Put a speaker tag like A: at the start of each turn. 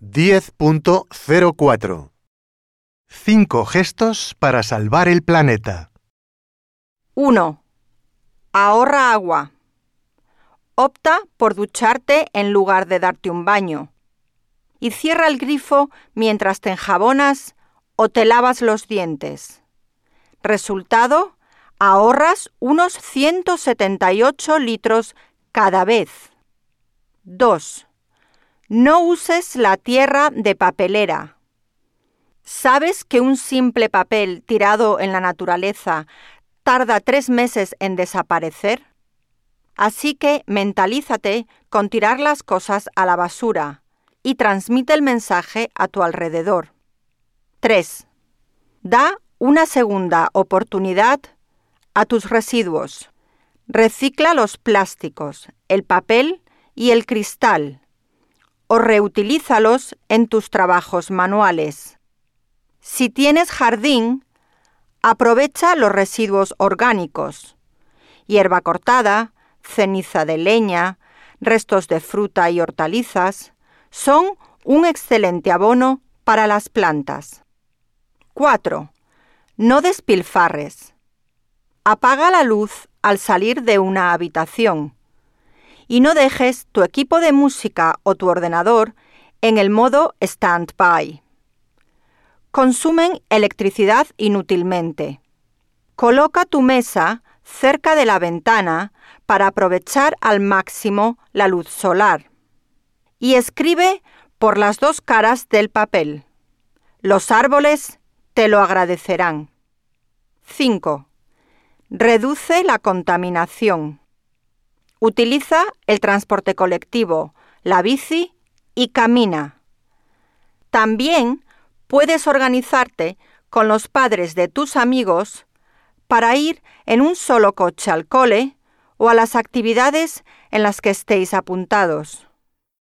A: 10.04 Cinco gestos para salvar el planeta.
B: 1. Ahorra agua. Opta por ducharte en lugar de darte un baño. Y cierra el grifo mientras te enjabonas o te lavas los dientes. Resultado, ahorras unos 178 litros cada vez. 2. No uses la tierra de papelera. ¿Sabes que un simple papel tirado en la naturaleza tarda tres meses en desaparecer? Así que mentalízate con tirar las cosas a la basura y transmite el mensaje a tu alrededor. 3. Da una segunda oportunidad a tus residuos. Recicla los plásticos, el papel y el cristal o reutilízalos en tus trabajos manuales. Si tienes jardín, aprovecha los residuos orgánicos, hierba cortada, ceniza de leña, restos de fruta y hortalizas, son un excelente abono para las plantas. 4. No despilfarres. Apaga la luz al salir de una habitación y no dejes tu equipo de música o tu ordenador en el modo stand-by. Consumen electricidad inútilmente. Coloca tu mesa cerca de la ventana para aprovechar al máximo la luz solar. Y escribe por las dos caras del papel. Los árboles te lo agradecerán. 5. Reduce la contaminación. Utiliza el transporte colectivo, la bici y camina. También puedes organizarte con los padres de tus amigos para ir en un solo coche al cole o a las actividades en las que estéis apuntados.